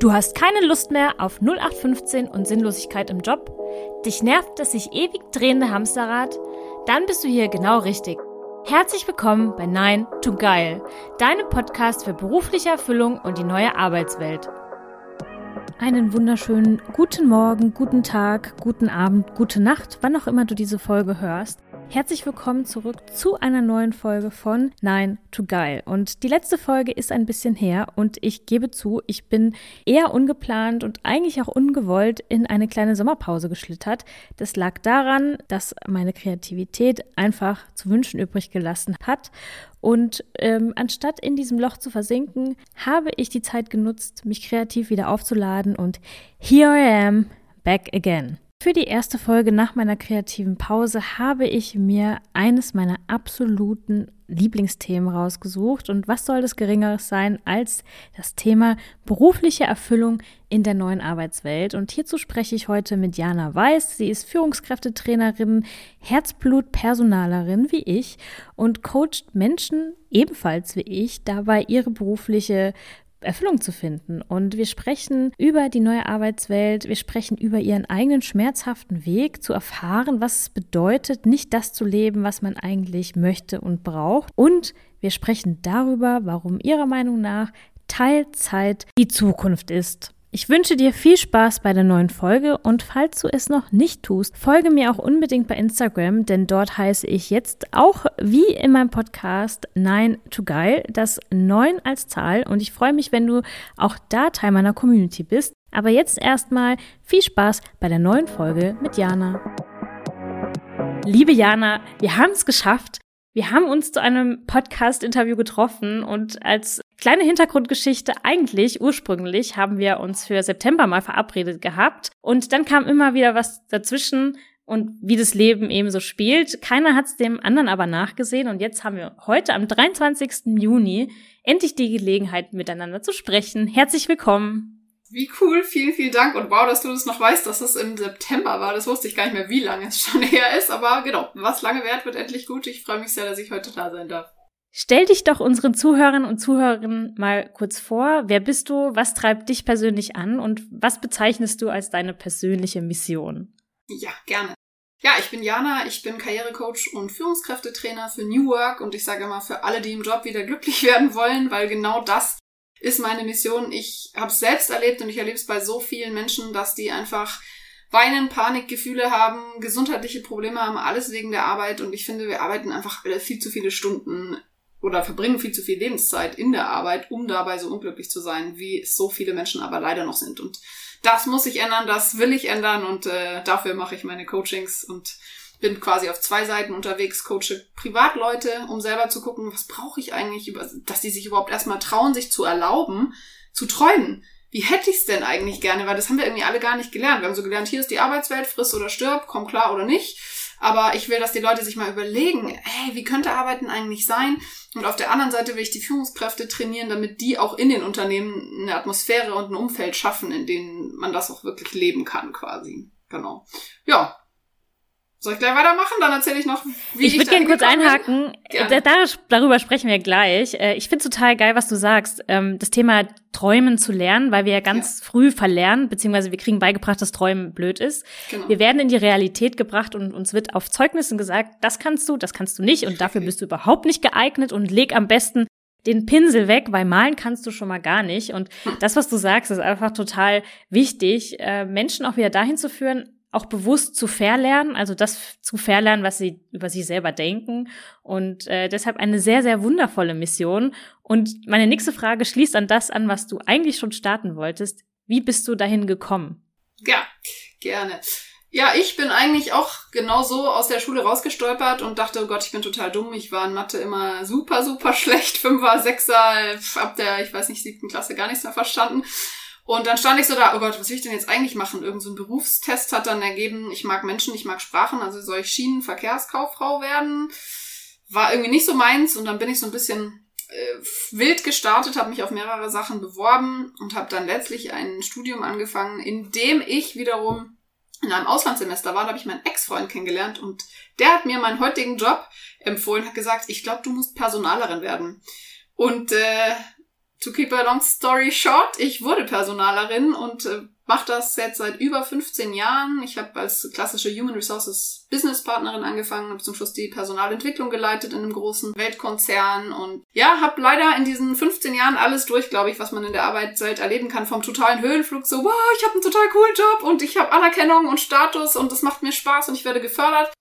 Du hast keine Lust mehr auf 0815 und Sinnlosigkeit im Job? Dich nervt das sich ewig drehende Hamsterrad? Dann bist du hier genau richtig. Herzlich willkommen bei Nein to Geil, deinem Podcast für berufliche Erfüllung und die neue Arbeitswelt. Einen wunderschönen guten Morgen, guten Tag, guten Abend, gute Nacht, wann auch immer du diese Folge hörst. Herzlich willkommen zurück zu einer neuen Folge von Nein to Geil. Und die letzte Folge ist ein bisschen her und ich gebe zu, ich bin eher ungeplant und eigentlich auch ungewollt in eine kleine Sommerpause geschlittert. Das lag daran, dass meine Kreativität einfach zu wünschen übrig gelassen hat. Und ähm, anstatt in diesem Loch zu versinken, habe ich die Zeit genutzt, mich kreativ wieder aufzuladen und here I am, back again. Für die erste Folge nach meiner kreativen Pause habe ich mir eines meiner absoluten Lieblingsthemen rausgesucht. Und was soll das Geringeres sein als das Thema berufliche Erfüllung in der neuen Arbeitswelt? Und hierzu spreche ich heute mit Jana Weiß. Sie ist Führungskräftetrainerin, Herzblut-Personalerin wie ich und coacht Menschen ebenfalls wie ich dabei, ihre berufliche Erfüllung zu finden. Und wir sprechen über die neue Arbeitswelt, wir sprechen über ihren eigenen schmerzhaften Weg, zu erfahren, was es bedeutet, nicht das zu leben, was man eigentlich möchte und braucht. Und wir sprechen darüber, warum ihrer Meinung nach Teilzeit die Zukunft ist. Ich wünsche dir viel Spaß bei der neuen Folge und falls du es noch nicht tust, folge mir auch unbedingt bei Instagram, denn dort heiße ich jetzt auch wie in meinem Podcast Nein to Geil, das 9 als Zahl und ich freue mich, wenn du auch da Teil meiner Community bist. Aber jetzt erstmal viel Spaß bei der neuen Folge mit Jana. Liebe Jana, wir haben es geschafft. Wir haben uns zu einem Podcast-Interview getroffen und als kleine Hintergrundgeschichte, eigentlich ursprünglich haben wir uns für September mal verabredet gehabt und dann kam immer wieder was dazwischen und wie das Leben eben so spielt. Keiner hat es dem anderen aber nachgesehen und jetzt haben wir heute am 23. Juni endlich die Gelegenheit miteinander zu sprechen. Herzlich willkommen. Wie cool, vielen, vielen Dank und wow, dass du das noch weißt, dass es im September war. Das wusste ich gar nicht mehr, wie lange es schon her ist, aber genau, was lange währt, wird endlich gut. Ich freue mich sehr, dass ich heute da sein darf. Stell dich doch unseren Zuhörern und Zuhörerinnen mal kurz vor. Wer bist du? Was treibt dich persönlich an? Und was bezeichnest du als deine persönliche Mission? Ja, gerne. Ja, ich bin Jana, ich bin Karrierecoach und Führungskräftetrainer für New Work und ich sage immer für alle, die im Job wieder glücklich werden wollen, weil genau das ist meine Mission. Ich habe es selbst erlebt und ich erlebe es bei so vielen Menschen, dass die einfach weinen, Panikgefühle haben, gesundheitliche Probleme haben, alles wegen der Arbeit. Und ich finde, wir arbeiten einfach viel zu viele Stunden oder verbringen viel zu viel Lebenszeit in der Arbeit, um dabei so unglücklich zu sein, wie so viele Menschen aber leider noch sind. Und das muss sich ändern, das will ich ändern und äh, dafür mache ich meine Coachings und bin quasi auf zwei Seiten unterwegs, coache Privatleute, um selber zu gucken, was brauche ich eigentlich, dass die sich überhaupt erstmal trauen, sich zu erlauben, zu träumen. Wie hätte ich es denn eigentlich gerne? Weil das haben wir irgendwie alle gar nicht gelernt. Wir haben so gelernt, hier ist die Arbeitswelt, friss oder stirb, komm klar oder nicht. Aber ich will, dass die Leute sich mal überlegen, hey, wie könnte Arbeiten eigentlich sein? Und auf der anderen Seite will ich die Führungskräfte trainieren, damit die auch in den Unternehmen eine Atmosphäre und ein Umfeld schaffen, in denen man das auch wirklich leben kann, quasi. Genau. Ja, soll ich gleich weitermachen? Dann erzähle ich noch, wie ich, ich würde gerne kurz einhaken. Gerne. darüber sprechen wir gleich. Äh, ich finde total geil, was du sagst. Ähm, das Thema Träumen zu lernen, weil wir ja ganz ja. früh verlernen, beziehungsweise wir kriegen beigebracht, dass Träumen blöd ist. Genau. Wir werden in die Realität gebracht und uns wird auf Zeugnissen gesagt, das kannst du, das kannst du nicht und dafür bist du überhaupt nicht geeignet und leg am besten den Pinsel weg, weil malen kannst du schon mal gar nicht. Und hm. das, was du sagst, ist einfach total wichtig, äh, Menschen auch wieder dahin zu führen, auch bewusst zu verlernen, also das zu verlernen, was sie über sich selber denken. Und äh, deshalb eine sehr, sehr wundervolle Mission. Und meine nächste Frage schließt an das an, was du eigentlich schon starten wolltest. Wie bist du dahin gekommen? Ja, gerne. Ja, ich bin eigentlich auch genau so aus der Schule rausgestolpert und dachte, oh Gott, ich bin total dumm. Ich war in Mathe immer super, super schlecht. Fünfer, Sechser, ab der, ich weiß nicht, siebten Klasse gar nichts mehr verstanden. Und dann stand ich so da, oh Gott, was will ich denn jetzt eigentlich machen? Irgend so ein Berufstest hat dann ergeben, ich mag Menschen, ich mag Sprachen, also soll ich Schienenverkehrskauffrau werden? War irgendwie nicht so meins und dann bin ich so ein bisschen äh, wild gestartet, habe mich auf mehrere Sachen beworben und habe dann letztlich ein Studium angefangen, in dem ich wiederum in einem Auslandssemester war, da habe ich meinen Ex-Freund kennengelernt und der hat mir meinen heutigen Job empfohlen, hat gesagt, ich glaube, du musst Personalerin werden. Und äh, to keep a long story short, ich wurde Personalerin und äh, mache das jetzt seit über 15 Jahren. Ich habe als klassische Human Resources Business Partnerin angefangen, habe zum Schluss die Personalentwicklung geleitet in einem großen Weltkonzern und ja, habe leider in diesen 15 Jahren alles durch, glaube ich, was man in der Arbeitswelt erleben kann, vom totalen Höhenflug so, wow, ich habe einen total coolen Job und ich habe Anerkennung und Status und es macht mir Spaß und ich werde gefördert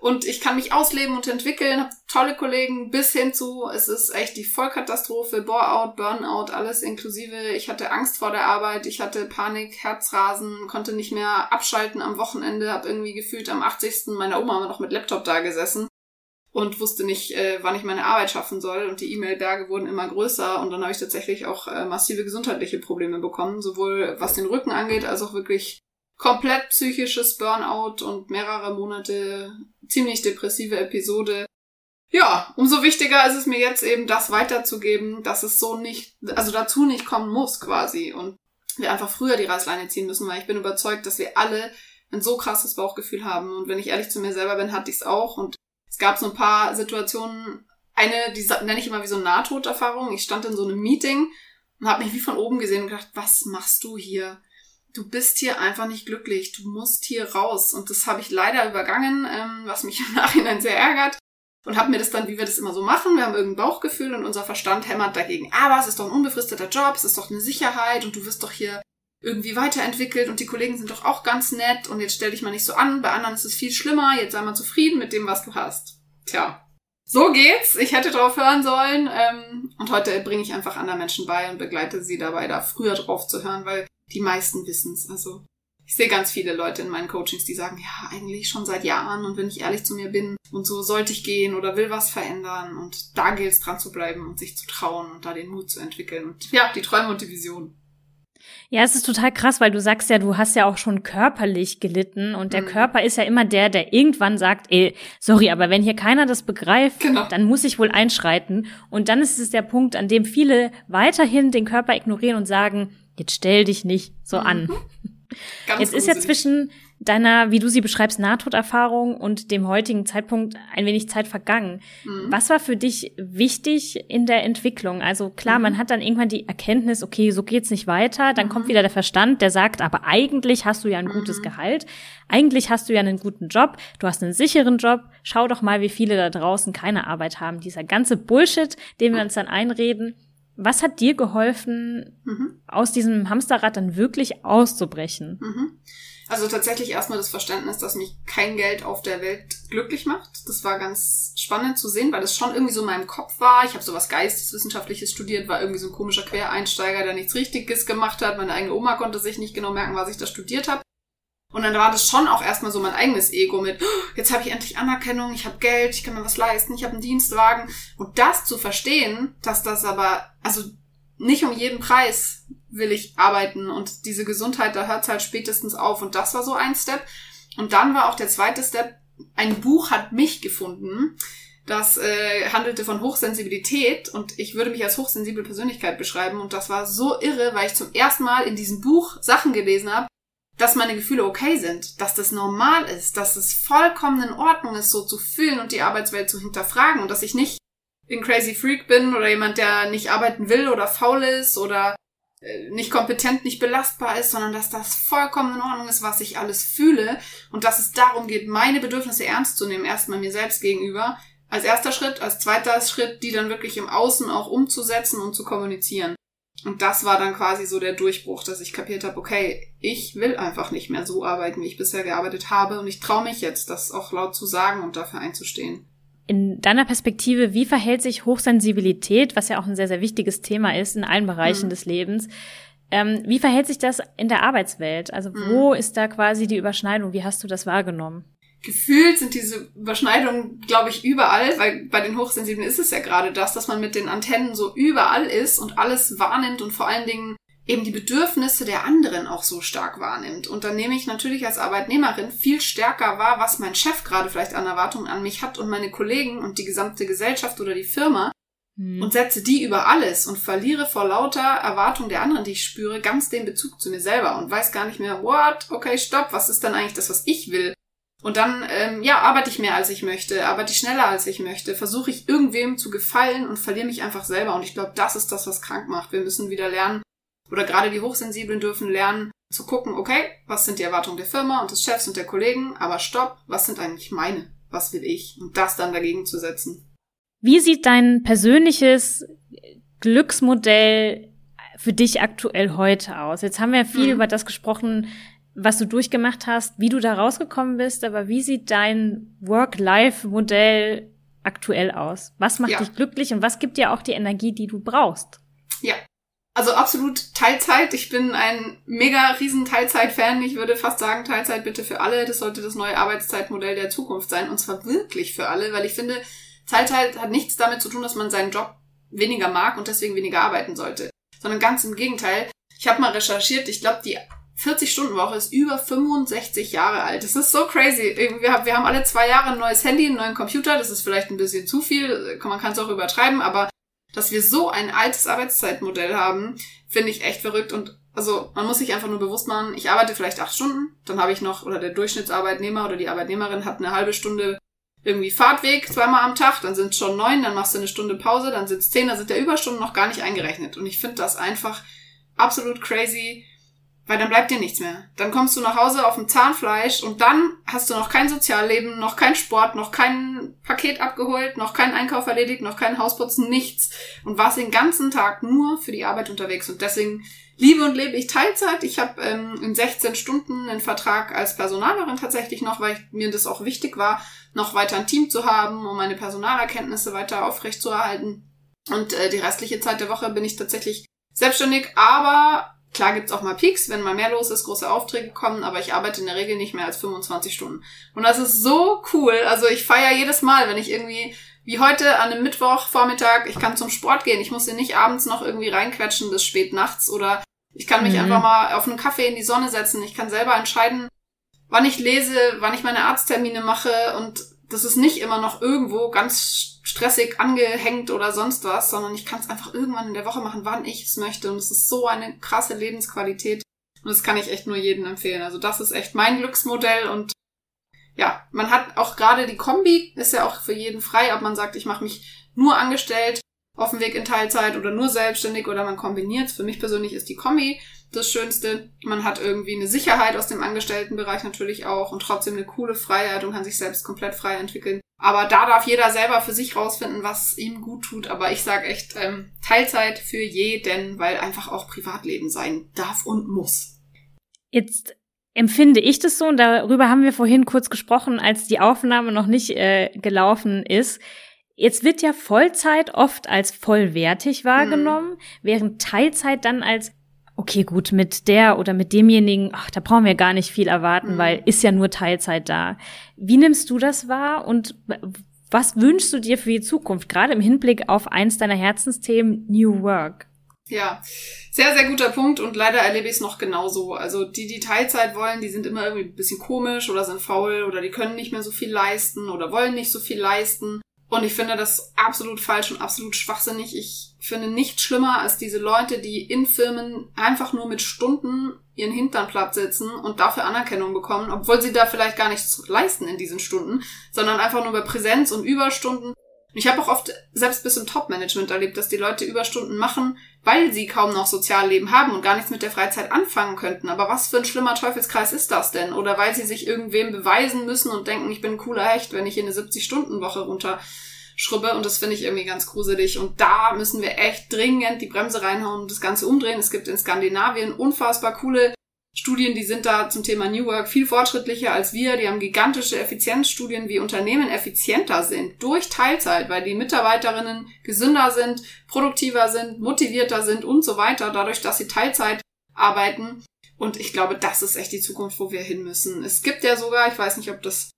und ich kann mich ausleben und entwickeln, habe tolle Kollegen bis hin zu, es ist echt die Vollkatastrophe, Bore-out, Burnout, alles inklusive. Ich hatte Angst vor der Arbeit, ich hatte Panik, Herzrasen, konnte nicht mehr abschalten am Wochenende, habe irgendwie gefühlt am 80. meiner Oma noch mit Laptop da gesessen und wusste nicht, äh, wann ich meine Arbeit schaffen soll. Und die E-Mail-Berge wurden immer größer und dann habe ich tatsächlich auch äh, massive gesundheitliche Probleme bekommen, sowohl was den Rücken angeht, als auch wirklich komplett psychisches Burnout und mehrere Monate ziemlich depressive Episode. Ja, umso wichtiger ist es mir jetzt eben, das weiterzugeben, dass es so nicht, also dazu nicht kommen muss quasi und wir einfach früher die Reißleine ziehen müssen, weil ich bin überzeugt, dass wir alle ein so krasses Bauchgefühl haben und wenn ich ehrlich zu mir selber bin, hatte ich es auch und es gab so ein paar Situationen, eine, die nenne ich immer wie so Nahtoderfahrung. Ich stand in so einem Meeting und habe mich wie von oben gesehen und gedacht, was machst du hier? Du bist hier einfach nicht glücklich, du musst hier raus. Und das habe ich leider übergangen, ähm, was mich im Nachhinein sehr ärgert. Und habe mir das dann, wie wir das immer so machen, wir haben irgendein Bauchgefühl und unser Verstand hämmert dagegen. Aber es ist doch ein unbefristeter Job, es ist doch eine Sicherheit und du wirst doch hier irgendwie weiterentwickelt und die Kollegen sind doch auch ganz nett und jetzt stell dich mal nicht so an, bei anderen ist es viel schlimmer, jetzt sei mal zufrieden mit dem, was du hast. Tja, so geht's. Ich hätte drauf hören sollen. Ähm, und heute bringe ich einfach anderen Menschen bei und begleite sie dabei, da früher drauf zu hören, weil die meisten wissen's. Also ich sehe ganz viele Leute in meinen Coachings, die sagen, ja, eigentlich schon seit Jahren und wenn ich ehrlich zu mir bin und so sollte ich gehen oder will was verändern und da gilt es dran zu bleiben und sich zu trauen und da den Mut zu entwickeln und ja, die Träume und die Vision. Ja, es ist total krass, weil du sagst ja, du hast ja auch schon körperlich gelitten und der mhm. Körper ist ja immer der, der irgendwann sagt, ey, sorry, aber wenn hier keiner das begreift, genau. dann muss ich wohl einschreiten. Und dann ist es der Punkt, an dem viele weiterhin den Körper ignorieren und sagen, Jetzt stell dich nicht so an. Mhm. Ganz Jetzt ist ja zwischen deiner, wie du sie beschreibst, Nahtoderfahrung und dem heutigen Zeitpunkt ein wenig Zeit vergangen. Mhm. Was war für dich wichtig in der Entwicklung? Also klar, mhm. man hat dann irgendwann die Erkenntnis, okay, so geht's nicht weiter. Dann mhm. kommt wieder der Verstand, der sagt, aber eigentlich hast du ja ein gutes mhm. Gehalt. Eigentlich hast du ja einen guten Job. Du hast einen sicheren Job. Schau doch mal, wie viele da draußen keine Arbeit haben. Dieser ganze Bullshit, den wir uns dann einreden, was hat dir geholfen, mhm. aus diesem Hamsterrad dann wirklich auszubrechen? Mhm. Also tatsächlich erstmal das Verständnis, dass mich kein Geld auf der Welt glücklich macht. Das war ganz spannend zu sehen, weil das schon irgendwie so in meinem Kopf war. Ich habe sowas Geisteswissenschaftliches studiert, war irgendwie so ein komischer Quereinsteiger, der nichts Richtiges gemacht hat. Meine eigene Oma konnte sich nicht genau merken, was ich da studiert habe. Und dann war das schon auch erstmal so mein eigenes Ego mit, oh, jetzt habe ich endlich Anerkennung, ich habe Geld, ich kann mir was leisten, ich habe einen Dienstwagen. Und das zu verstehen, dass das aber, also nicht um jeden Preis will ich arbeiten und diese Gesundheit, da hört halt spätestens auf. Und das war so ein Step. Und dann war auch der zweite Step, ein Buch hat mich gefunden. Das äh, handelte von Hochsensibilität und ich würde mich als hochsensible Persönlichkeit beschreiben. Und das war so irre, weil ich zum ersten Mal in diesem Buch Sachen gelesen habe, dass meine Gefühle okay sind, dass das normal ist, dass es vollkommen in Ordnung ist, so zu fühlen und die Arbeitswelt zu hinterfragen und dass ich nicht ein crazy Freak bin oder jemand, der nicht arbeiten will oder faul ist oder äh, nicht kompetent, nicht belastbar ist, sondern dass das vollkommen in Ordnung ist, was ich alles fühle und dass es darum geht, meine Bedürfnisse ernst zu nehmen, erstmal mir selbst gegenüber, als erster Schritt, als zweiter Schritt, die dann wirklich im Außen auch umzusetzen und zu kommunizieren. Und das war dann quasi so der Durchbruch, dass ich kapiert habe, okay, ich will einfach nicht mehr so arbeiten, wie ich bisher gearbeitet habe. Und ich traue mich jetzt, das auch laut zu sagen und dafür einzustehen. In deiner Perspektive, wie verhält sich Hochsensibilität, was ja auch ein sehr, sehr wichtiges Thema ist in allen Bereichen mhm. des Lebens, ähm, wie verhält sich das in der Arbeitswelt? Also wo mhm. ist da quasi die Überschneidung? Wie hast du das wahrgenommen? Gefühlt sind diese Überschneidungen, glaube ich, überall, weil bei den Hochsensiblen ist es ja gerade das, dass man mit den Antennen so überall ist und alles wahrnimmt und vor allen Dingen eben die Bedürfnisse der anderen auch so stark wahrnimmt. Und dann nehme ich natürlich als Arbeitnehmerin viel stärker wahr, was mein Chef gerade vielleicht an Erwartungen an mich hat und meine Kollegen und die gesamte Gesellschaft oder die Firma hm. und setze die über alles und verliere vor lauter Erwartung der anderen, die ich spüre, ganz den Bezug zu mir selber und weiß gar nicht mehr, what, okay, stopp, was ist dann eigentlich das, was ich will? Und dann, ähm, ja, arbeite ich mehr als ich möchte, arbeite ich schneller als ich möchte, versuche ich irgendwem zu gefallen und verliere mich einfach selber. Und ich glaube, das ist das, was krank macht. Wir müssen wieder lernen, oder gerade die Hochsensiblen dürfen lernen, zu gucken, okay, was sind die Erwartungen der Firma und des Chefs und der Kollegen, aber stopp, was sind eigentlich meine? Was will ich? Und das dann dagegen zu setzen. Wie sieht dein persönliches Glücksmodell für dich aktuell heute aus? Jetzt haben wir viel mhm. über das gesprochen, was du durchgemacht hast, wie du da rausgekommen bist, aber wie sieht dein Work-Life-Modell aktuell aus? Was macht ja. dich glücklich und was gibt dir auch die Energie, die du brauchst? Ja, also absolut Teilzeit. Ich bin ein mega riesen Teilzeit-Fan. Ich würde fast sagen, Teilzeit bitte für alle. Das sollte das neue Arbeitszeitmodell der Zukunft sein. Und zwar wirklich für alle, weil ich finde, Teilzeit hat nichts damit zu tun, dass man seinen Job weniger mag und deswegen weniger arbeiten sollte. Sondern ganz im Gegenteil. Ich habe mal recherchiert, ich glaube, die 40-Stunden-Woche ist über 65 Jahre alt. Das ist so crazy. Wir haben, alle zwei Jahre ein neues Handy, einen neuen Computer. Das ist vielleicht ein bisschen zu viel. Man kann es auch übertreiben, aber dass wir so ein altes Arbeitszeitmodell haben, finde ich echt verrückt. Und also man muss sich einfach nur bewusst machen, ich arbeite vielleicht acht Stunden, dann habe ich noch, oder der Durchschnittsarbeitnehmer oder die Arbeitnehmerin hat eine halbe Stunde irgendwie Fahrtweg zweimal am Tag, dann sind es schon neun, dann machst du eine Stunde Pause, dann sind es zehn, dann sind der Überstunden noch gar nicht eingerechnet. Und ich finde das einfach absolut crazy, weil dann bleibt dir nichts mehr. Dann kommst du nach Hause auf dem Zahnfleisch und dann hast du noch kein Sozialleben, noch kein Sport, noch kein Paket abgeholt, noch keinen Einkauf erledigt, noch keinen Hausputzen, nichts. Und warst den ganzen Tag nur für die Arbeit unterwegs. Und deswegen liebe und lebe ich Teilzeit. Ich habe ähm, in 16 Stunden einen Vertrag als Personalerin tatsächlich noch, weil mir das auch wichtig war, noch weiter ein Team zu haben, um meine Personalerkenntnisse weiter aufrechtzuerhalten. Und äh, die restliche Zeit der Woche bin ich tatsächlich selbstständig, aber Klar gibt's auch mal Peaks, wenn mal mehr los ist, große Aufträge kommen, aber ich arbeite in der Regel nicht mehr als 25 Stunden. Und das ist so cool. Also ich feiere jedes Mal, wenn ich irgendwie, wie heute an einem Mittwochvormittag, ich kann zum Sport gehen. Ich muss ihn nicht abends noch irgendwie reinquetschen bis spät nachts oder ich kann mich mhm. einfach mal auf einen Kaffee in die Sonne setzen. Ich kann selber entscheiden, wann ich lese, wann ich meine Arzttermine mache und das ist nicht immer noch irgendwo ganz stressig angehängt oder sonst was, sondern ich kann es einfach irgendwann in der Woche machen, wann ich es möchte. Und es ist so eine krasse Lebensqualität. Und das kann ich echt nur jedem empfehlen. Also das ist echt mein Glücksmodell und ja, man hat auch gerade die Kombi, ist ja auch für jeden frei, ob man sagt, ich mache mich nur angestellt auf dem Weg in Teilzeit oder nur selbstständig oder man kombiniert. Für mich persönlich ist die Kombi das Schönste. Man hat irgendwie eine Sicherheit aus dem Angestelltenbereich natürlich auch und trotzdem eine coole Freiheit und kann sich selbst komplett frei entwickeln. Aber da darf jeder selber für sich rausfinden, was ihm gut tut. Aber ich sage echt ähm, Teilzeit für jeden, weil einfach auch Privatleben sein darf und muss. Jetzt empfinde ich das so und darüber haben wir vorhin kurz gesprochen, als die Aufnahme noch nicht äh, gelaufen ist. Jetzt wird ja Vollzeit oft als vollwertig wahrgenommen, hm. während Teilzeit dann als okay, gut, mit der oder mit demjenigen, ach, da brauchen wir gar nicht viel erwarten, mhm. weil ist ja nur Teilzeit da. Wie nimmst du das wahr und was wünschst du dir für die Zukunft, gerade im Hinblick auf eins deiner Herzensthemen, New Work? Ja, sehr, sehr guter Punkt und leider erlebe ich es noch genauso. Also die, die Teilzeit wollen, die sind immer irgendwie ein bisschen komisch oder sind faul oder die können nicht mehr so viel leisten oder wollen nicht so viel leisten. Und ich finde das absolut falsch und absolut schwachsinnig. Ich finde nichts schlimmer als diese Leute, die in Firmen einfach nur mit Stunden ihren Hintern platt sitzen und dafür Anerkennung bekommen, obwohl sie da vielleicht gar nichts leisten in diesen Stunden, sondern einfach nur über Präsenz und Überstunden. Ich habe auch oft selbst bis im Top-Management erlebt, dass die Leute Überstunden machen, weil sie kaum noch Sozialleben haben und gar nichts mit der Freizeit anfangen könnten. Aber was für ein schlimmer Teufelskreis ist das denn? Oder weil sie sich irgendwem beweisen müssen und denken, ich bin ein cooler Hecht, wenn ich hier eine 70-Stunden-Woche runterschrubbe. Und das finde ich irgendwie ganz gruselig. Und da müssen wir echt dringend die Bremse reinhauen und das Ganze umdrehen. Es gibt in Skandinavien unfassbar coole Studien, die sind da zum Thema New Work viel fortschrittlicher als wir. Die haben gigantische Effizienzstudien, wie Unternehmen effizienter sind durch Teilzeit, weil die Mitarbeiterinnen gesünder sind, produktiver sind, motivierter sind und so weiter, dadurch, dass sie Teilzeit arbeiten. Und ich glaube, das ist echt die Zukunft, wo wir hin müssen. Es gibt ja sogar, ich weiß nicht, ob das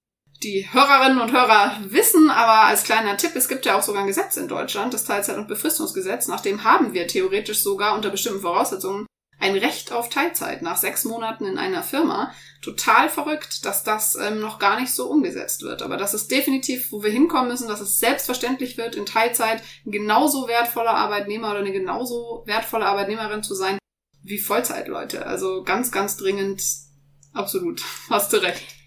die Hörerinnen und Hörer wissen, aber als kleiner Tipp, es gibt ja auch sogar ein Gesetz in Deutschland, das Teilzeit- und Befristungsgesetz, nach dem haben wir theoretisch sogar unter bestimmten Voraussetzungen ein Recht auf Teilzeit nach sechs Monaten in einer Firma. Total verrückt, dass das ähm, noch gar nicht so umgesetzt wird. Aber das ist definitiv, wo wir hinkommen müssen, dass es selbstverständlich wird, in Teilzeit genauso wertvoller Arbeitnehmer oder eine genauso wertvolle Arbeitnehmerin zu sein wie Vollzeitleute. Also ganz, ganz dringend, absolut, hast du recht.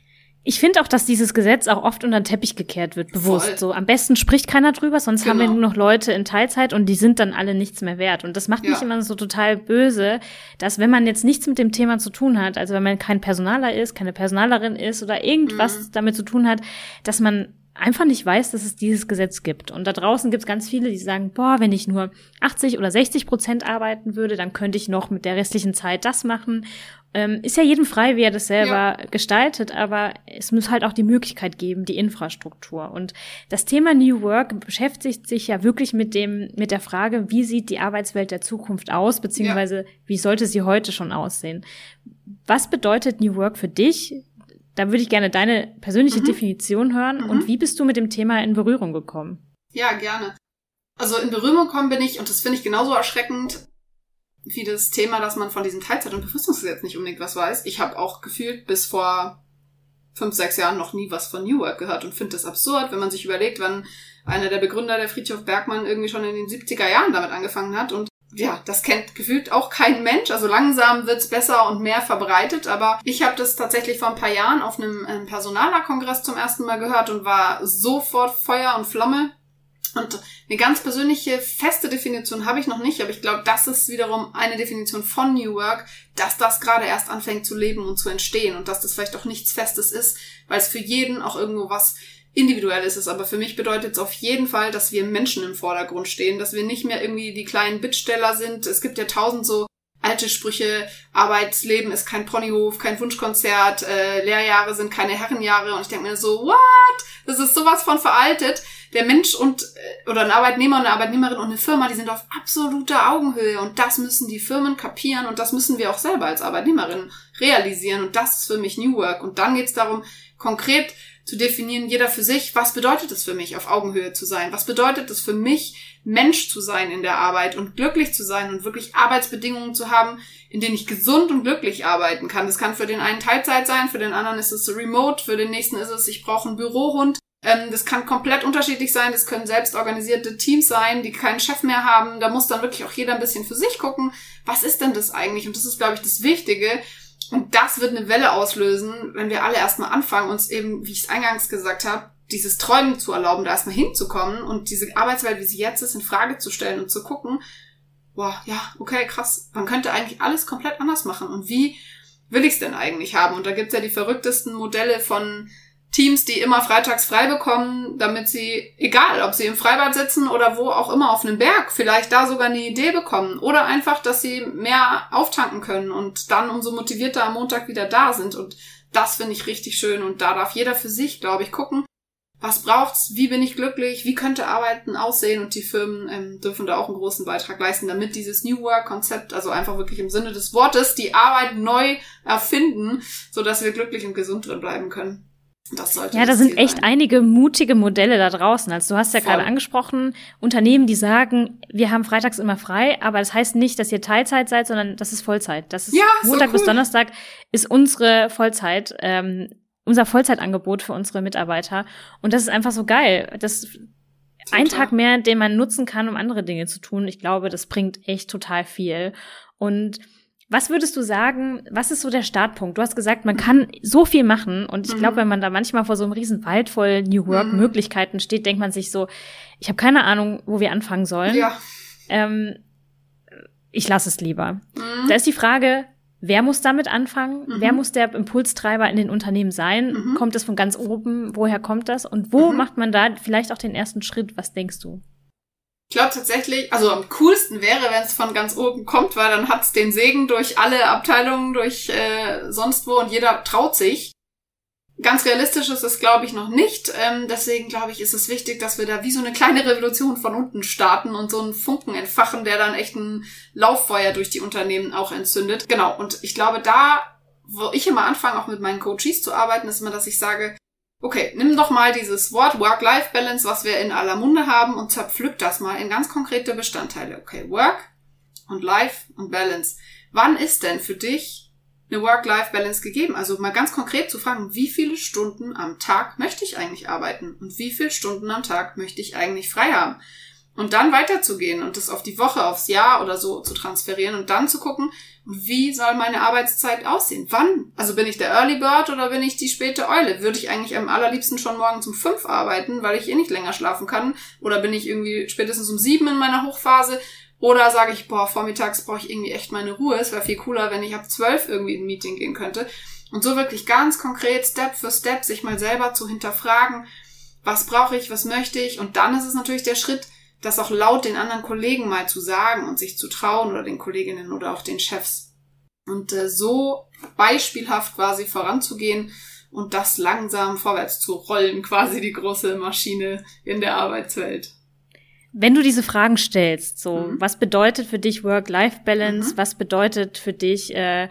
Ich finde auch, dass dieses Gesetz auch oft unter den Teppich gekehrt wird, bewusst. Voll. So am besten spricht keiner drüber, sonst genau. haben wir genau. nur noch Leute in Teilzeit und die sind dann alle nichts mehr wert. Und das macht ja. mich immer so total böse, dass wenn man jetzt nichts mit dem Thema zu tun hat, also wenn man kein Personaler ist, keine Personalerin ist oder irgendwas mhm. damit zu tun hat, dass man einfach nicht weiß, dass es dieses Gesetz gibt. Und da draußen gibt es ganz viele, die sagen, boah, wenn ich nur 80 oder 60 Prozent arbeiten würde, dann könnte ich noch mit der restlichen Zeit das machen. Ähm, ist ja jedem frei, wie er das selber ja. gestaltet, aber es muss halt auch die Möglichkeit geben, die Infrastruktur. Und das Thema New Work beschäftigt sich ja wirklich mit dem, mit der Frage, wie sieht die Arbeitswelt der Zukunft aus, beziehungsweise ja. wie sollte sie heute schon aussehen? Was bedeutet New Work für dich? Da würde ich gerne deine persönliche mhm. Definition hören. Mhm. Und wie bist du mit dem Thema in Berührung gekommen? Ja, gerne. Also in Berührung gekommen bin ich, und das finde ich genauso erschreckend, wie das Thema, dass man von diesem Teilzeit- und Befristungsgesetz nicht unbedingt was weiß. Ich habe auch gefühlt bis vor fünf, sechs Jahren noch nie was von New Work gehört und finde das absurd, wenn man sich überlegt, wann einer der Begründer, der Friedhof Bergmann, irgendwie schon in den 70er Jahren damit angefangen hat. Und ja, das kennt gefühlt auch kein Mensch. Also langsam wird's besser und mehr verbreitet. Aber ich habe das tatsächlich vor ein paar Jahren auf einem ähm, Personalerkongress zum ersten Mal gehört und war sofort Feuer und Flamme und eine ganz persönliche, feste Definition habe ich noch nicht, aber ich glaube, das ist wiederum eine Definition von New Work, dass das gerade erst anfängt zu leben und zu entstehen und dass das vielleicht auch nichts Festes ist, weil es für jeden auch irgendwo was Individuelles ist. Aber für mich bedeutet es auf jeden Fall, dass wir Menschen im Vordergrund stehen, dass wir nicht mehr irgendwie die kleinen Bittsteller sind. Es gibt ja tausend so alte Sprüche, Arbeitsleben ist kein Ponyhof, kein Wunschkonzert, äh, Lehrjahre sind keine Herrenjahre und ich denke mir so, what? Das ist sowas von veraltet der Mensch und äh, oder ein Arbeitnehmer und eine Arbeitnehmerin und eine Firma, die sind auf absoluter Augenhöhe und das müssen die Firmen kapieren und das müssen wir auch selber als Arbeitnehmerin realisieren und das ist für mich New Work und dann geht es darum, konkret zu definieren, jeder für sich, was bedeutet es für mich, auf Augenhöhe zu sein? Was bedeutet es für mich, Mensch zu sein in der Arbeit und glücklich zu sein und wirklich Arbeitsbedingungen zu haben, in denen ich gesund und glücklich arbeiten kann? Das kann für den einen Teilzeit sein, für den anderen ist es remote, für den nächsten ist es, ich brauche einen Bürohund. Ähm, das kann komplett unterschiedlich sein. Das können selbst organisierte Teams sein, die keinen Chef mehr haben. Da muss dann wirklich auch jeder ein bisschen für sich gucken. Was ist denn das eigentlich? Und das ist, glaube ich, das Wichtige. Und das wird eine Welle auslösen, wenn wir alle erstmal anfangen, uns eben, wie ich es eingangs gesagt habe, dieses Träumen zu erlauben, da erstmal hinzukommen und diese Arbeitswelt, wie sie jetzt ist, in Frage zu stellen und zu gucken, boah, ja, okay, krass, man könnte eigentlich alles komplett anders machen. Und wie will ich es denn eigentlich haben? Und da gibt's ja die verrücktesten Modelle von Teams, die immer freitags frei bekommen, damit sie, egal ob sie im Freibad sitzen oder wo auch immer auf einem Berg, vielleicht da sogar eine Idee bekommen. Oder einfach, dass sie mehr auftanken können und dann umso motivierter am Montag wieder da sind. Und das finde ich richtig schön. Und da darf jeder für sich, glaube ich, gucken, was braucht's, wie bin ich glücklich, wie könnte Arbeiten aussehen und die Firmen ähm, dürfen da auch einen großen Beitrag leisten, damit dieses New Work-Konzept, also einfach wirklich im Sinne des Wortes, die Arbeit neu erfinden, so dass wir glücklich und gesund drin bleiben können. Das sollte ja, da sind echt sein. einige mutige Modelle da draußen. Also du hast ja Voll. gerade angesprochen, Unternehmen, die sagen, wir haben freitags immer frei, aber das heißt nicht, dass ihr Teilzeit seid, sondern das ist Vollzeit. Das ist ja, Montag so cool. bis Donnerstag ist unsere Vollzeit, ähm, unser Vollzeitangebot für unsere Mitarbeiter. Und das ist einfach so geil. Das ein Tag mehr, den man nutzen kann, um andere Dinge zu tun. Ich glaube, das bringt echt total viel. Und was würdest du sagen, was ist so der Startpunkt? Du hast gesagt, man kann so viel machen und ich mhm. glaube, wenn man da manchmal vor so einem riesen Wald voll New Work mhm. Möglichkeiten steht, denkt man sich so, ich habe keine Ahnung, wo wir anfangen sollen. Ja. Ähm, ich lasse es lieber. Mhm. Da ist die Frage, wer muss damit anfangen? Mhm. Wer muss der Impulstreiber in den Unternehmen sein? Mhm. Kommt das von ganz oben? Woher kommt das? Und wo mhm. macht man da vielleicht auch den ersten Schritt? Was denkst du? Ich glaube tatsächlich, also am coolsten wäre, wenn es von ganz oben kommt, weil dann hat's den Segen durch alle Abteilungen, durch äh, sonst wo und jeder traut sich. Ganz realistisch ist es, glaube ich, noch nicht. Ähm, deswegen, glaube ich, ist es wichtig, dass wir da wie so eine kleine Revolution von unten starten und so einen Funken entfachen, der dann echt ein Lauffeuer durch die Unternehmen auch entzündet. Genau, und ich glaube, da, wo ich immer anfange, auch mit meinen Coaches zu arbeiten, ist immer, dass ich sage, Okay, nimm doch mal dieses Wort Work-Life-Balance, was wir in aller Munde haben, und zerpflück das mal in ganz konkrete Bestandteile. Okay, Work und Life und Balance. Wann ist denn für dich eine Work-Life-Balance gegeben? Also mal ganz konkret zu fragen, wie viele Stunden am Tag möchte ich eigentlich arbeiten und wie viele Stunden am Tag möchte ich eigentlich frei haben? Und dann weiterzugehen und das auf die Woche, aufs Jahr oder so zu transferieren und dann zu gucken, wie soll meine Arbeitszeit aussehen? Wann? Also bin ich der Early Bird oder bin ich die späte Eule? Würde ich eigentlich am allerliebsten schon morgen um fünf arbeiten, weil ich eh nicht länger schlafen kann? Oder bin ich irgendwie spätestens um sieben in meiner Hochphase? Oder sage ich, boah, vormittags brauche ich irgendwie echt meine Ruhe. Es wäre viel cooler, wenn ich ab zwölf irgendwie in ein Meeting gehen könnte. Und so wirklich ganz konkret, Step für Step, sich mal selber zu hinterfragen, was brauche ich, was möchte ich. Und dann ist es natürlich der Schritt, das auch laut den anderen Kollegen mal zu sagen und sich zu trauen oder den Kolleginnen oder auch den Chefs. Und äh, so beispielhaft quasi voranzugehen und das langsam vorwärts zu rollen, quasi die große Maschine in der Arbeitswelt. Wenn du diese Fragen stellst, so mhm. was bedeutet für dich Work-Life-Balance, mhm. was bedeutet für dich äh,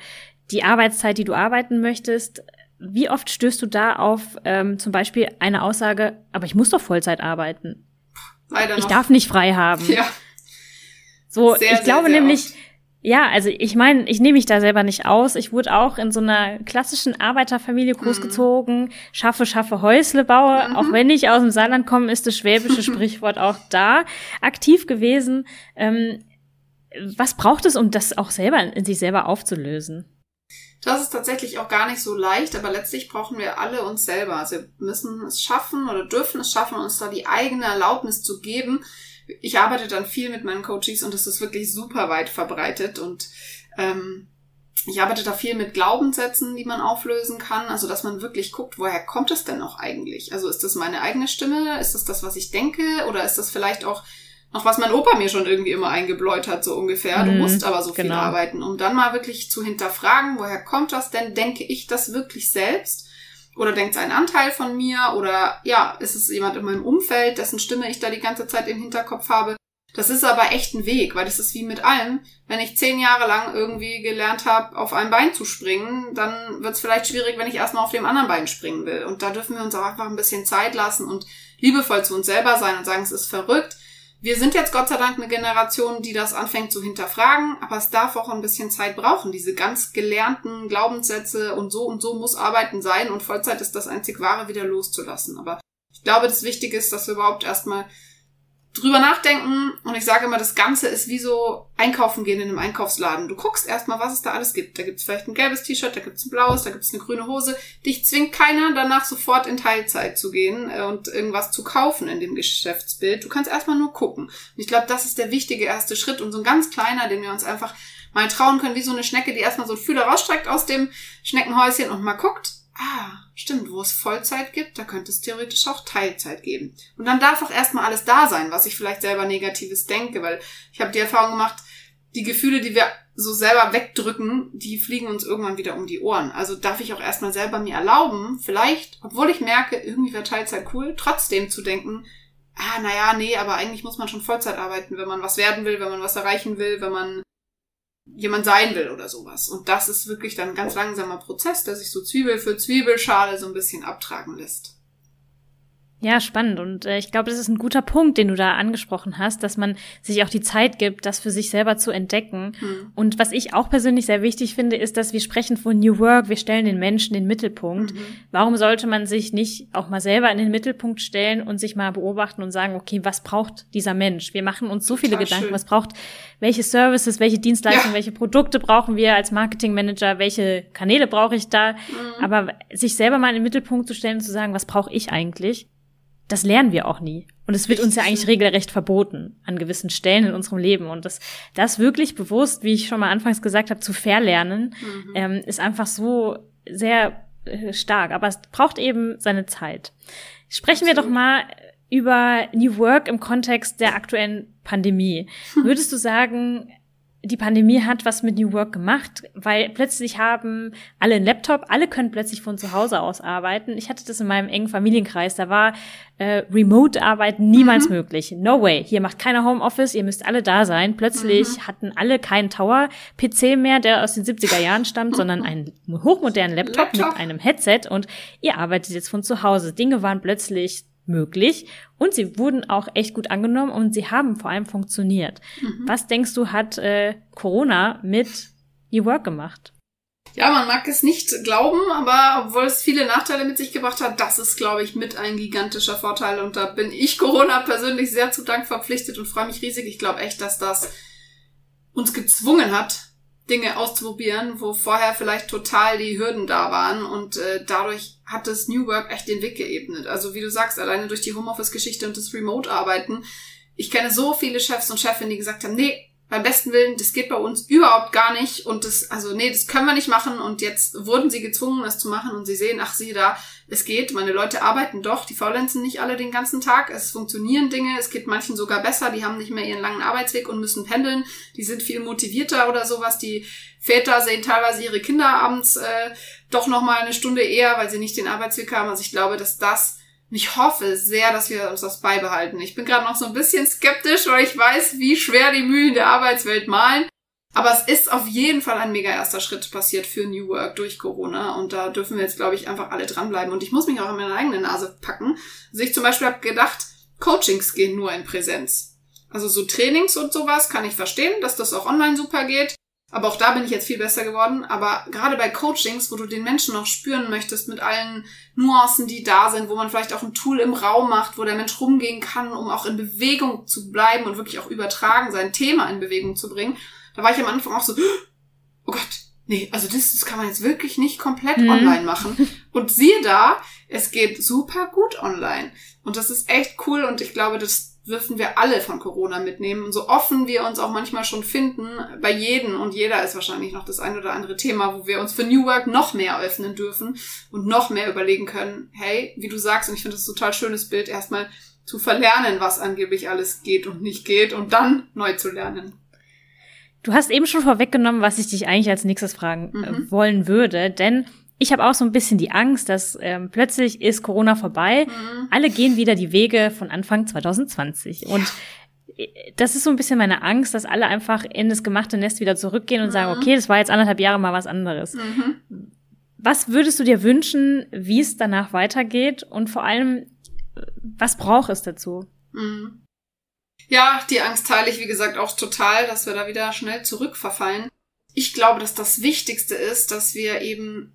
die Arbeitszeit, die du arbeiten möchtest, wie oft stößt du da auf ähm, zum Beispiel eine Aussage, aber ich muss doch Vollzeit arbeiten? Leider ich darf nicht frei haben. Ja. So, sehr, ich glaube sehr, sehr nämlich, oft. ja, also ich meine, ich nehme mich da selber nicht aus. Ich wurde auch in so einer klassischen Arbeiterfamilie großgezogen. Mhm. Schaffe, schaffe, Häusle baue. Mhm. Auch wenn ich aus dem Saarland komme, ist das schwäbische Sprichwort auch da aktiv gewesen. Ähm, was braucht es, um das auch selber in sich selber aufzulösen? Das ist tatsächlich auch gar nicht so leicht, aber letztlich brauchen wir alle uns selber. Also wir müssen es schaffen oder dürfen es schaffen, uns da die eigene Erlaubnis zu geben. Ich arbeite dann viel mit meinen Coaches und es ist wirklich super weit verbreitet und ähm, ich arbeite da viel mit Glaubenssätzen, die man auflösen kann. Also, dass man wirklich guckt, woher kommt es denn noch eigentlich? Also, ist das meine eigene Stimme? Ist das das, was ich denke? Oder ist das vielleicht auch noch was mein Opa mir schon irgendwie immer eingebläut hat, so ungefähr. Du mhm, musst aber so viel genau. arbeiten, um dann mal wirklich zu hinterfragen, woher kommt das denn? Denke ich das wirklich selbst? Oder denkt es ein Anteil von mir? Oder ja, ist es jemand in meinem Umfeld, dessen Stimme ich da die ganze Zeit im Hinterkopf habe? Das ist aber echt ein Weg, weil das ist wie mit allem. Wenn ich zehn Jahre lang irgendwie gelernt habe, auf ein Bein zu springen, dann wird es vielleicht schwierig, wenn ich erstmal auf dem anderen Bein springen will. Und da dürfen wir uns auch einfach ein bisschen Zeit lassen und liebevoll zu uns selber sein und sagen, es ist verrückt wir sind jetzt Gott sei Dank eine Generation, die das anfängt zu hinterfragen, aber es darf auch ein bisschen Zeit brauchen, diese ganz gelernten Glaubenssätze und so und so muss Arbeiten sein und Vollzeit ist das einzig Wahre wieder loszulassen. Aber ich glaube, das Wichtige ist, dass wir überhaupt erstmal drüber nachdenken und ich sage immer, das Ganze ist wie so einkaufen gehen in einem Einkaufsladen. Du guckst erstmal, was es da alles gibt. Da gibt es vielleicht ein gelbes T-Shirt, da gibt es ein blaues, da gibt es eine grüne Hose. Dich zwingt keiner danach sofort in Teilzeit zu gehen äh, und irgendwas zu kaufen in dem Geschäftsbild. Du kannst erstmal nur gucken. Und ich glaube, das ist der wichtige erste Schritt und so ein ganz kleiner, den wir uns einfach mal trauen können, wie so eine Schnecke, die erstmal so einen Fühler rausstreckt aus dem Schneckenhäuschen und mal guckt, ah, stimmt, wo es Vollzeit gibt, da könnte es theoretisch auch Teilzeit geben. Und dann darf auch erstmal alles da sein, was ich vielleicht selber Negatives denke, weil ich habe die Erfahrung gemacht, die Gefühle, die wir so selber wegdrücken, die fliegen uns irgendwann wieder um die Ohren. Also darf ich auch erstmal selber mir erlauben, vielleicht, obwohl ich merke, irgendwie wäre Teilzeit cool, trotzdem zu denken, ah, naja, nee, aber eigentlich muss man schon Vollzeit arbeiten, wenn man was werden will, wenn man was erreichen will, wenn man jemand sein will oder sowas. Und das ist wirklich dann ein ganz langsamer Prozess, der sich so Zwiebel für Zwiebelschale so ein bisschen abtragen lässt. Ja, spannend. Und äh, ich glaube, das ist ein guter Punkt, den du da angesprochen hast, dass man sich auch die Zeit gibt, das für sich selber zu entdecken. Hm. Und was ich auch persönlich sehr wichtig finde, ist, dass wir sprechen von New Work, wir stellen den Menschen in den Mittelpunkt. Mhm. Warum sollte man sich nicht auch mal selber in den Mittelpunkt stellen und sich mal beobachten und sagen, okay, was braucht dieser Mensch? Wir machen uns so viele Total Gedanken, schön. was braucht, welche Services, welche Dienstleistungen, ja. welche Produkte brauchen wir als Marketingmanager, welche Kanäle brauche ich da? Mhm. Aber sich selber mal in den Mittelpunkt zu stellen und zu sagen, was brauche ich eigentlich? Das lernen wir auch nie. Und es wird uns ja eigentlich regelrecht verboten an gewissen Stellen in unserem Leben. Und das, das wirklich bewusst, wie ich schon mal anfangs gesagt habe, zu verlernen, mhm. ähm, ist einfach so sehr äh, stark. Aber es braucht eben seine Zeit. Sprechen Absolut. wir doch mal über New Work im Kontext der aktuellen Pandemie. Würdest du sagen, die Pandemie hat was mit New Work gemacht, weil plötzlich haben alle einen Laptop, alle können plötzlich von zu Hause aus arbeiten. Ich hatte das in meinem engen Familienkreis, da war äh, Remote-Arbeiten niemals mhm. möglich. No way. Hier macht keiner Homeoffice, ihr müsst alle da sein. Plötzlich mhm. hatten alle keinen Tower-PC mehr, der aus den 70er Jahren stammt, sondern einen hochmodernen Laptop, Laptop mit einem Headset und ihr arbeitet jetzt von zu Hause. Dinge waren plötzlich möglich und sie wurden auch echt gut angenommen und sie haben vor allem funktioniert. Mhm. Was denkst du, hat äh, Corona mit New Work gemacht? Ja, man mag es nicht glauben, aber obwohl es viele Nachteile mit sich gebracht hat, das ist, glaube ich, mit ein gigantischer Vorteil. Und da bin ich Corona persönlich sehr zu Dank verpflichtet und freue mich riesig. Ich glaube echt, dass das uns gezwungen hat, Dinge auszuprobieren, wo vorher vielleicht total die Hürden da waren. Und äh, dadurch hat das New Work echt den Weg geebnet. Also wie du sagst, alleine durch die Homeoffice-Geschichte und das Remote-Arbeiten. Ich kenne so viele Chefs und Chefinnen, die gesagt haben, nee, beim besten Willen, das geht bei uns überhaupt gar nicht und das, also nee, das können wir nicht machen und jetzt wurden sie gezwungen, das zu machen und sie sehen, ach sie da, es geht, meine Leute arbeiten doch, die faulenzen nicht alle den ganzen Tag, es funktionieren Dinge, es geht manchen sogar besser, die haben nicht mehr ihren langen Arbeitsweg und müssen pendeln, die sind viel motivierter oder sowas, die Väter sehen teilweise ihre Kinder abends äh, doch nochmal eine Stunde eher, weil sie nicht den Arbeitsweg haben, also ich glaube, dass das und ich hoffe sehr, dass wir uns das beibehalten. Ich bin gerade noch so ein bisschen skeptisch, weil ich weiß, wie schwer die Mühlen der Arbeitswelt malen. Aber es ist auf jeden Fall ein mega erster Schritt passiert für New Work durch Corona. Und da dürfen wir jetzt, glaube ich, einfach alle dranbleiben. Und ich muss mich auch in meine eigene Nase packen. Also ich zum Beispiel habe gedacht, Coachings gehen nur in Präsenz. Also so Trainings und sowas kann ich verstehen, dass das auch online super geht. Aber auch da bin ich jetzt viel besser geworden. Aber gerade bei Coachings, wo du den Menschen noch spüren möchtest mit allen Nuancen, die da sind, wo man vielleicht auch ein Tool im Raum macht, wo der Mensch rumgehen kann, um auch in Bewegung zu bleiben und wirklich auch übertragen, sein Thema in Bewegung zu bringen. Da war ich am Anfang auch so, oh Gott, nee, also das, das kann man jetzt wirklich nicht komplett mhm. online machen. Und siehe da, es geht super gut online. Und das ist echt cool und ich glaube, das dürfen wir alle von Corona mitnehmen. Und so offen wir uns auch manchmal schon finden, bei jedem und jeder ist wahrscheinlich noch das ein oder andere Thema, wo wir uns für New Work noch mehr öffnen dürfen und noch mehr überlegen können, hey, wie du sagst, und ich finde das ein total schönes Bild, erstmal zu verlernen, was angeblich alles geht und nicht geht und dann neu zu lernen. Du hast eben schon vorweggenommen, was ich dich eigentlich als nächstes fragen äh, mhm. wollen würde, denn ich habe auch so ein bisschen die Angst, dass ähm, plötzlich ist Corona vorbei. Mhm. Alle gehen wieder die Wege von Anfang 2020. Ja. Und äh, das ist so ein bisschen meine Angst, dass alle einfach in das gemachte Nest wieder zurückgehen und mhm. sagen, okay, das war jetzt anderthalb Jahre mal was anderes. Mhm. Was würdest du dir wünschen, wie es danach weitergeht und vor allem, was braucht es dazu? Mhm. Ja, die Angst teile ich, wie gesagt, auch total, dass wir da wieder schnell zurückverfallen. Ich glaube, dass das Wichtigste ist, dass wir eben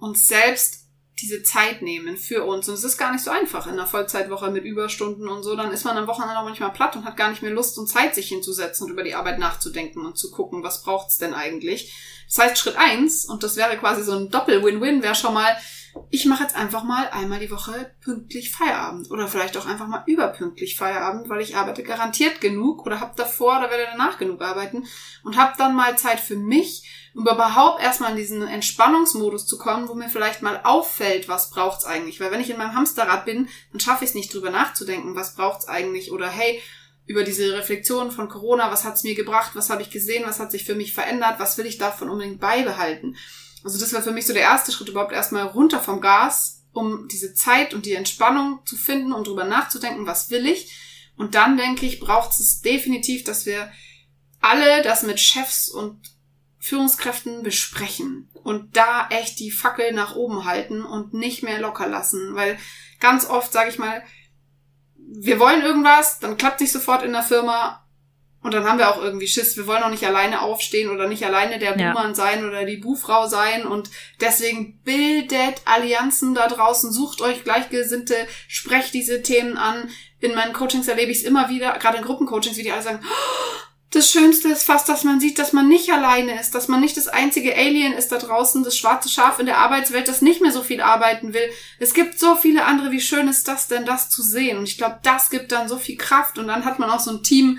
uns selbst diese Zeit nehmen für uns. Und es ist gar nicht so einfach in einer Vollzeitwoche mit Überstunden und so. Dann ist man am Wochenende auch manchmal platt und hat gar nicht mehr Lust und Zeit, sich hinzusetzen und über die Arbeit nachzudenken und zu gucken, was braucht's denn eigentlich. Das heißt, Schritt eins, und das wäre quasi so ein Doppel-Win-Win, wäre schon mal, ich mache jetzt einfach mal einmal die Woche pünktlich Feierabend. Oder vielleicht auch einfach mal überpünktlich Feierabend, weil ich arbeite garantiert genug oder habe davor oder werde danach genug arbeiten und habe dann mal Zeit für mich um überhaupt erstmal in diesen Entspannungsmodus zu kommen, wo mir vielleicht mal auffällt, was braucht's eigentlich. Weil wenn ich in meinem Hamsterrad bin, dann schaffe ich es nicht drüber nachzudenken, was braucht's eigentlich. Oder hey, über diese Reflexion von Corona, was hat's mir gebracht, was habe ich gesehen, was hat sich für mich verändert, was will ich davon unbedingt beibehalten. Also das war für mich so der erste Schritt, überhaupt erstmal runter vom Gas, um diese Zeit und die Entspannung zu finden, um drüber nachzudenken, was will ich. Und dann denke ich, braucht es definitiv, dass wir alle das mit Chefs und Führungskräften besprechen und da echt die Fackel nach oben halten und nicht mehr locker lassen, weil ganz oft sage ich mal, wir wollen irgendwas, dann klappt nicht sofort in der Firma und dann haben wir auch irgendwie Schiss. Wir wollen auch nicht alleine aufstehen oder nicht alleine der Buhmann ja. sein oder die Buhfrau sein und deswegen bildet Allianzen da draußen, sucht euch Gleichgesinnte, sprecht diese Themen an. In meinen Coachings erlebe ich es immer wieder, gerade in Gruppencoachings, wie die alle sagen, oh, das Schönste ist fast, dass man sieht, dass man nicht alleine ist, dass man nicht das einzige Alien ist da draußen, das schwarze Schaf in der Arbeitswelt, das nicht mehr so viel arbeiten will. Es gibt so viele andere, wie schön ist das denn, das zu sehen? Und ich glaube, das gibt dann so viel Kraft und dann hat man auch so ein Team,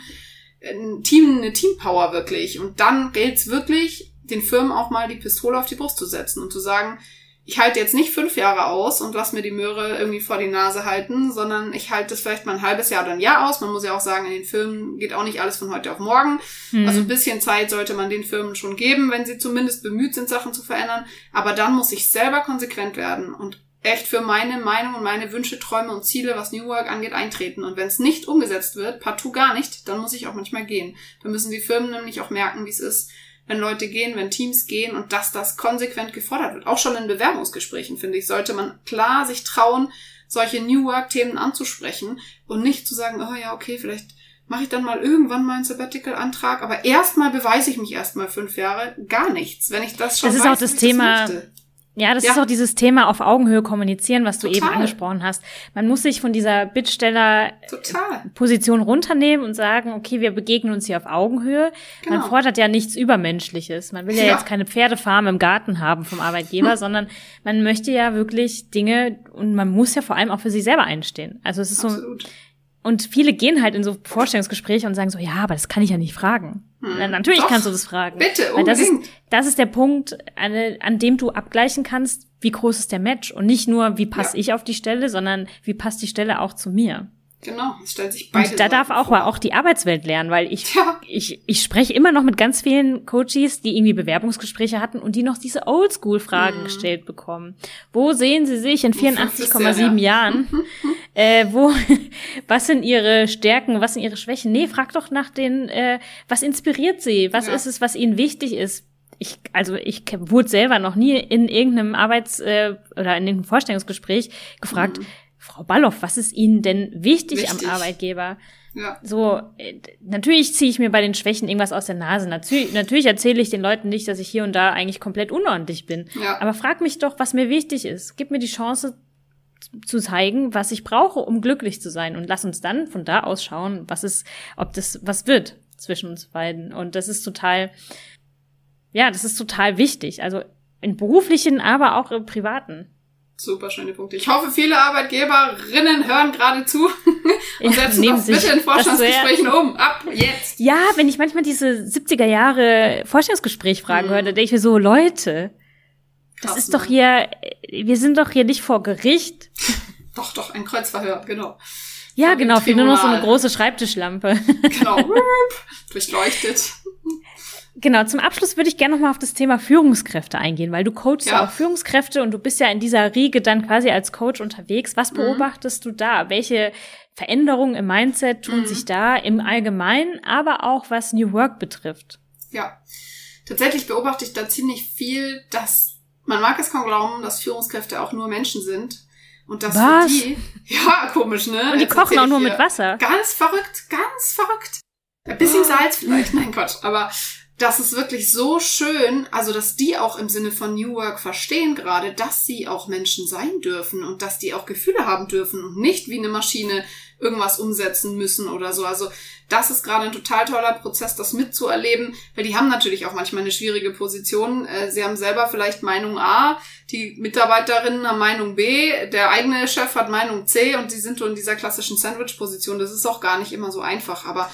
ein Team, eine Teampower wirklich. Und dann gilt's wirklich, den Firmen auch mal die Pistole auf die Brust zu setzen und zu sagen, ich halte jetzt nicht fünf Jahre aus und lass mir die Möhre irgendwie vor die Nase halten, sondern ich halte das vielleicht mal ein halbes Jahr oder ein Jahr aus. Man muss ja auch sagen, in den Firmen geht auch nicht alles von heute auf morgen. Mhm. Also ein bisschen Zeit sollte man den Firmen schon geben, wenn sie zumindest bemüht sind, Sachen zu verändern. Aber dann muss ich selber konsequent werden und echt für meine Meinung und meine Wünsche, Träume und Ziele, was New Work angeht, eintreten. Und wenn es nicht umgesetzt wird, partout gar nicht, dann muss ich auch manchmal gehen. Dann müssen die Firmen nämlich auch merken, wie es ist, wenn Leute gehen, wenn Teams gehen und dass das konsequent gefordert wird. Auch schon in Bewerbungsgesprächen, finde ich, sollte man klar sich trauen, solche New Work-Themen anzusprechen und nicht zu sagen, oh ja, okay, vielleicht mache ich dann mal irgendwann mal einen Sabbatical-Antrag. Aber erstmal beweise ich mich erstmal fünf Jahre gar nichts. Wenn ich das schon Das ist weiß, auch das Thema. Das möchte. Ja, das Ja. ist auch dieses Thema auf Augenhöhe kommunizieren, was du Total. eben angesprochen hast. Man muss sich von dieser Bittsteller-Position runternehmen und sagen, okay, wir begegnen uns hier auf Augenhöhe. Man Genau. fordert ja nichts Übermenschliches. Man will ja, Ja. jetzt keine Pferdefarm im Garten haben vom Arbeitgeber, sondern man möchte ja wirklich Dinge und man muss ja vor allem auch für sich selber einstehen. Also es ist so, Absolut. Und viele gehen halt in so Vorstellungsgespräche und sagen so, ja, aber das kann ich ja nicht fragen. Hm. Na, natürlich Doch. kannst du das fragen. Bitte, Weil das ist, unbedingt. das ist der Punkt, an, an dem du abgleichen kannst, wie groß ist der Match. Und nicht nur, wie passe Ja. ich auf die Stelle, sondern wie passt die Stelle auch zu mir. Genau, es stellt sich beide Und da darf auch vor. mal auch die Arbeitswelt lernen, weil ich, Ja. ich, ich spreche immer noch mit ganz vielen Coaches, die irgendwie Bewerbungsgespräche hatten und die noch diese Oldschool-Fragen Mhm. gestellt bekommen. Wo sehen sie sich in In fünf bis 84,7 zehn, Jahren? Äh, wo, was sind ihre Stärken, was sind ihre Schwächen? Nee, frag doch nach den, äh, was inspiriert sie? Was Ja. ist es, was ihnen wichtig ist? Ich, also ich wurde selber noch nie in irgendeinem Arbeits- äh, oder in irgendeinem Vorstellungsgespräch gefragt, Frau Balloff, was ist Ihnen denn wichtig, Mhm. Wichtig. am Arbeitgeber? Ja. So, äh, natürlich ziehe ich mir bei den Schwächen irgendwas aus der Nase. Natürlich, natürlich erzähle ich den Leuten nicht, dass ich hier und da eigentlich komplett unordentlich bin. Ja. Aber frag mich doch, was mir wichtig ist. Gib mir die Chance zu zeigen, was ich brauche, um glücklich zu sein. Und lass uns dann von da aus schauen, was ist, ob das was wird zwischen uns beiden. Und das ist total, ja, das ist total wichtig. Also in beruflichen, aber auch im privaten. Super schöne Punkte. Ich hoffe, viele Arbeitgeberinnen hören gerade zu und Ja, setzen nehmen das sich bitte in das Vorstandsgesprächen um. Ab jetzt. Ja, wenn ich manchmal diese 70er Jahre Vorstellungsgespräch-Fragen Mhm. höre, dann denke ich mir so, Leute, das ist doch ne? hier, wir sind doch hier nicht vor Gericht. Doch, doch, ein Kreuzverhör, genau. Ja, dem genau, fehlt nur noch so eine große Schreibtischlampe. Genau. Durchleuchtet. Genau, zum Abschluss würde ich gerne noch mal auf das Thema Führungskräfte eingehen, weil du coachst Ja. auch Führungskräfte und du bist ja in dieser Riege dann quasi als Coach unterwegs. Was Mhm. beobachtest du da? Welche Veränderungen im Mindset tun Mhm. sich da im Allgemeinen, aber auch was New Work betrifft? Ja. Tatsächlich beobachte ich da ziemlich viel, dass man mag es kaum glauben, dass Führungskräfte auch nur Menschen sind. Und dass Was? für die, ja, komisch, ne? Und die Jetzt kochen auch nur mit Wasser. Ganz verrückt, ganz verrückt. Ein bisschen Salz vielleicht, nein Gott, aber das ist wirklich so schön, also dass die auch im Sinne von New Work verstehen gerade, dass sie auch Menschen sein dürfen und dass die auch Gefühle haben dürfen und nicht wie eine Maschine irgendwas umsetzen müssen oder so. Also das ist gerade ein total toller Prozess, das mitzuerleben, weil die haben natürlich auch manchmal eine schwierige Position. Äh, Sie haben selber vielleicht Meinung A, die Mitarbeiterinnen haben Meinung B, der eigene Chef hat Meinung C und die sind so in dieser klassischen Sandwich-Position. Das ist auch gar nicht immer so einfach, aber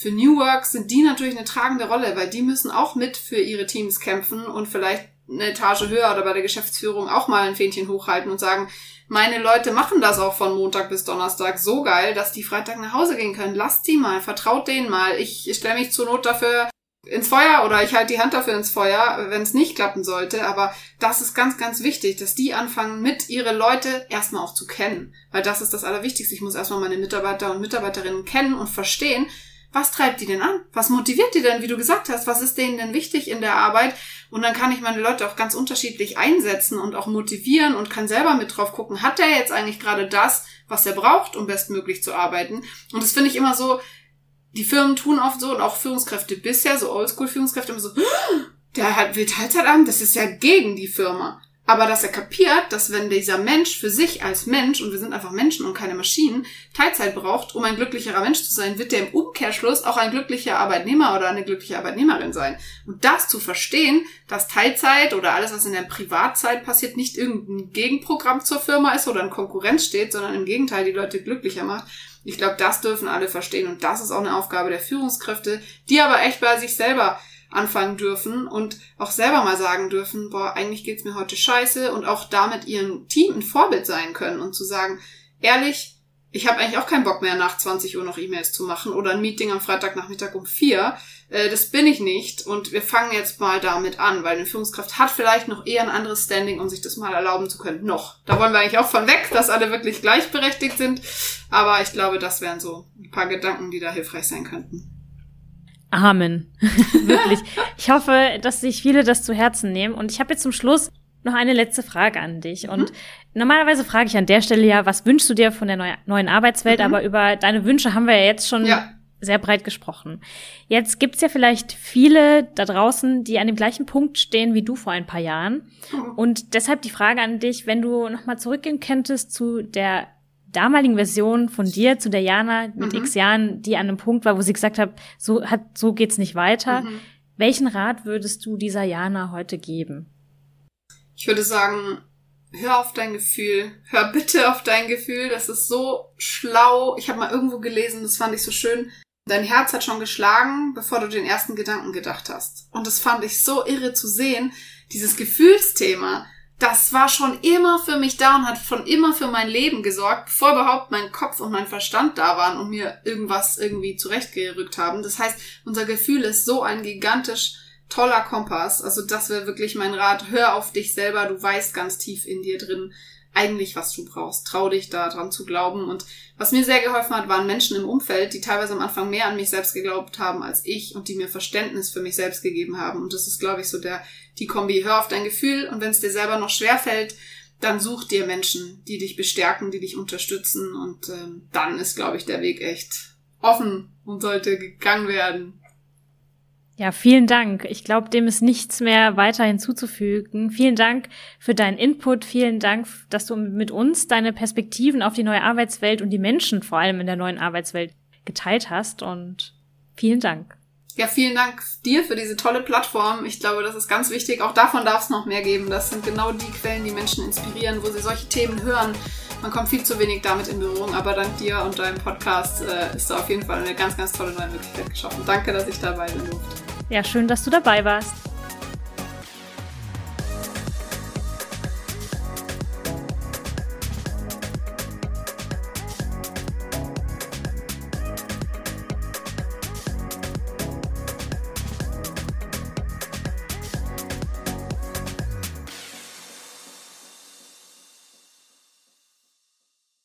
für New Work sind die natürlich eine tragende Rolle, weil die müssen auch mit für ihre Teams kämpfen und vielleicht eine Etage höher oder bei der Geschäftsführung auch mal ein Fähnchen hochhalten und sagen, meine Leute machen das auch von Montag bis Donnerstag so geil, dass die Freitag nach Hause gehen können. Lasst die mal, vertraut denen mal. Ich stelle mich zur Not dafür ins Feuer oder ich halte die Hand dafür ins Feuer, wenn es nicht klappen sollte. Aber das ist ganz, ganz wichtig, dass die anfangen, mit ihre Leute erstmal auch zu kennen. Weil das ist das Allerwichtigste. Ich muss erstmal meine Mitarbeiter und Mitarbeiterinnen kennen und verstehen, was treibt die denn an? Was motiviert die denn, wie du gesagt hast? Was ist denen denn wichtig in der Arbeit? Und dann kann ich meine Leute auch ganz unterschiedlich einsetzen und auch motivieren und kann selber mit drauf gucken, hat der jetzt eigentlich gerade das, was er braucht, um bestmöglich zu arbeiten? Und das finde ich immer so, die Firmen tun oft so und auch Führungskräfte bisher, so Oldschool-Führungskräfte immer so, der hat, will Teilzeit haben, das ist ja gegen die Firma. Aber dass er kapiert, dass wenn dieser Mensch für sich als Mensch, und wir sind einfach Menschen und keine Maschinen, Teilzeit braucht, um ein glücklicherer Mensch zu sein, wird der im Umkehrschluss auch ein glücklicher Arbeitnehmer oder eine glückliche Arbeitnehmerin sein. Und das zu verstehen, dass Teilzeit oder alles, was in der Privatzeit passiert, nicht irgendein Gegenprogramm zur Firma ist oder in Konkurrenz steht, sondern im Gegenteil die Leute glücklicher macht. Ich glaube, das dürfen alle verstehen und das ist auch eine Aufgabe der Führungskräfte, die aber echt bei sich selber anfangen dürfen und auch selber mal sagen dürfen, boah, eigentlich geht's mir heute scheiße und auch damit ihrem Team ein Vorbild sein können und zu sagen, ehrlich, ich habe eigentlich auch keinen Bock mehr, nach 20 Uhr noch E-Mails zu machen oder ein Meeting am Freitagnachmittag um vier. Äh, das bin ich nicht und wir fangen jetzt mal damit an, weil eine Führungskraft hat vielleicht noch eher ein anderes Standing, um sich das mal erlauben zu können. Noch. Da wollen wir eigentlich auch von weg, dass alle wirklich gleichberechtigt sind. Aber ich glaube, das wären so ein paar Gedanken, die da hilfreich sein könnten. Amen. Wirklich. Ich hoffe, dass sich viele das zu Herzen nehmen. Und ich habe jetzt zum Schluss noch eine letzte Frage an dich. Mhm. Und normalerweise frage ich an der Stelle ja, was wünschst du dir von der neu neuen Arbeitswelt? Mhm. Aber über deine Wünsche haben wir ja jetzt schon Ja. sehr breit gesprochen. Jetzt gibt's ja vielleicht viele da draußen, die an dem gleichen Punkt stehen wie du vor ein paar Jahren. Mhm. Und deshalb die Frage an dich, wenn du nochmal zurückgehen könntest zu der damaligen Version von dir, zu der Jana mit mhm. x Jahren, die an einem Punkt war, wo sie gesagt hat, so hat, so geht's nicht weiter. Mhm. Welchen Rat würdest du dieser Jana heute geben? Ich würde sagen, hör auf dein Gefühl. Hör bitte auf dein Gefühl. Das ist so schlau. Ich habe mal irgendwo gelesen, das fand ich so schön. Dein Herz hat schon geschlagen, bevor du den ersten Gedanken gedacht hast. Und das fand ich so irre zu sehen. Dieses Gefühlsthema, das war schon immer für mich da und hat schon immer für mein Leben gesorgt, bevor überhaupt mein Kopf und mein Verstand da waren und mir irgendwas irgendwie zurechtgerückt haben. Das heißt, unser Gefühl ist so ein gigantisch toller Kompass. Also das wäre wirklich mein Rat. Hör auf dich selber. Du weißt ganz tief in dir drin eigentlich, was du brauchst. Trau dich da dran zu glauben. Und was mir sehr geholfen hat, waren Menschen im Umfeld, die teilweise am Anfang mehr an mich selbst geglaubt haben als ich und die mir Verständnis für mich selbst gegeben haben. Und das ist, glaube ich, so der, die Kombi. Hör auf dein Gefühl und wenn es dir selber noch schwer fällt, dann such dir Menschen, die dich bestärken, die dich unterstützen und ähm, dann ist, glaube ich, der Weg echt offen und sollte gegangen werden. Ja, vielen Dank. Ich glaube, dem ist nichts mehr weiter hinzuzufügen. Vielen Dank für deinen Input. Vielen Dank, dass du mit uns deine Perspektiven auf die neue Arbeitswelt und die Menschen vor allem in der neuen Arbeitswelt geteilt hast. Und vielen Dank. Ja, vielen Dank dir für diese tolle Plattform. Ich glaube, das ist ganz wichtig. Auch davon darf es noch mehr geben. Das sind genau die Quellen, die Menschen inspirieren, wo sie solche Themen hören. Man kommt viel zu wenig damit in Berührung, aber dank dir und deinem Podcast äh, ist da auf jeden Fall eine ganz, ganz tolle neue Möglichkeit geschaffen. Danke, dass ich dabei bin durfte. Ja, schön, dass du dabei warst.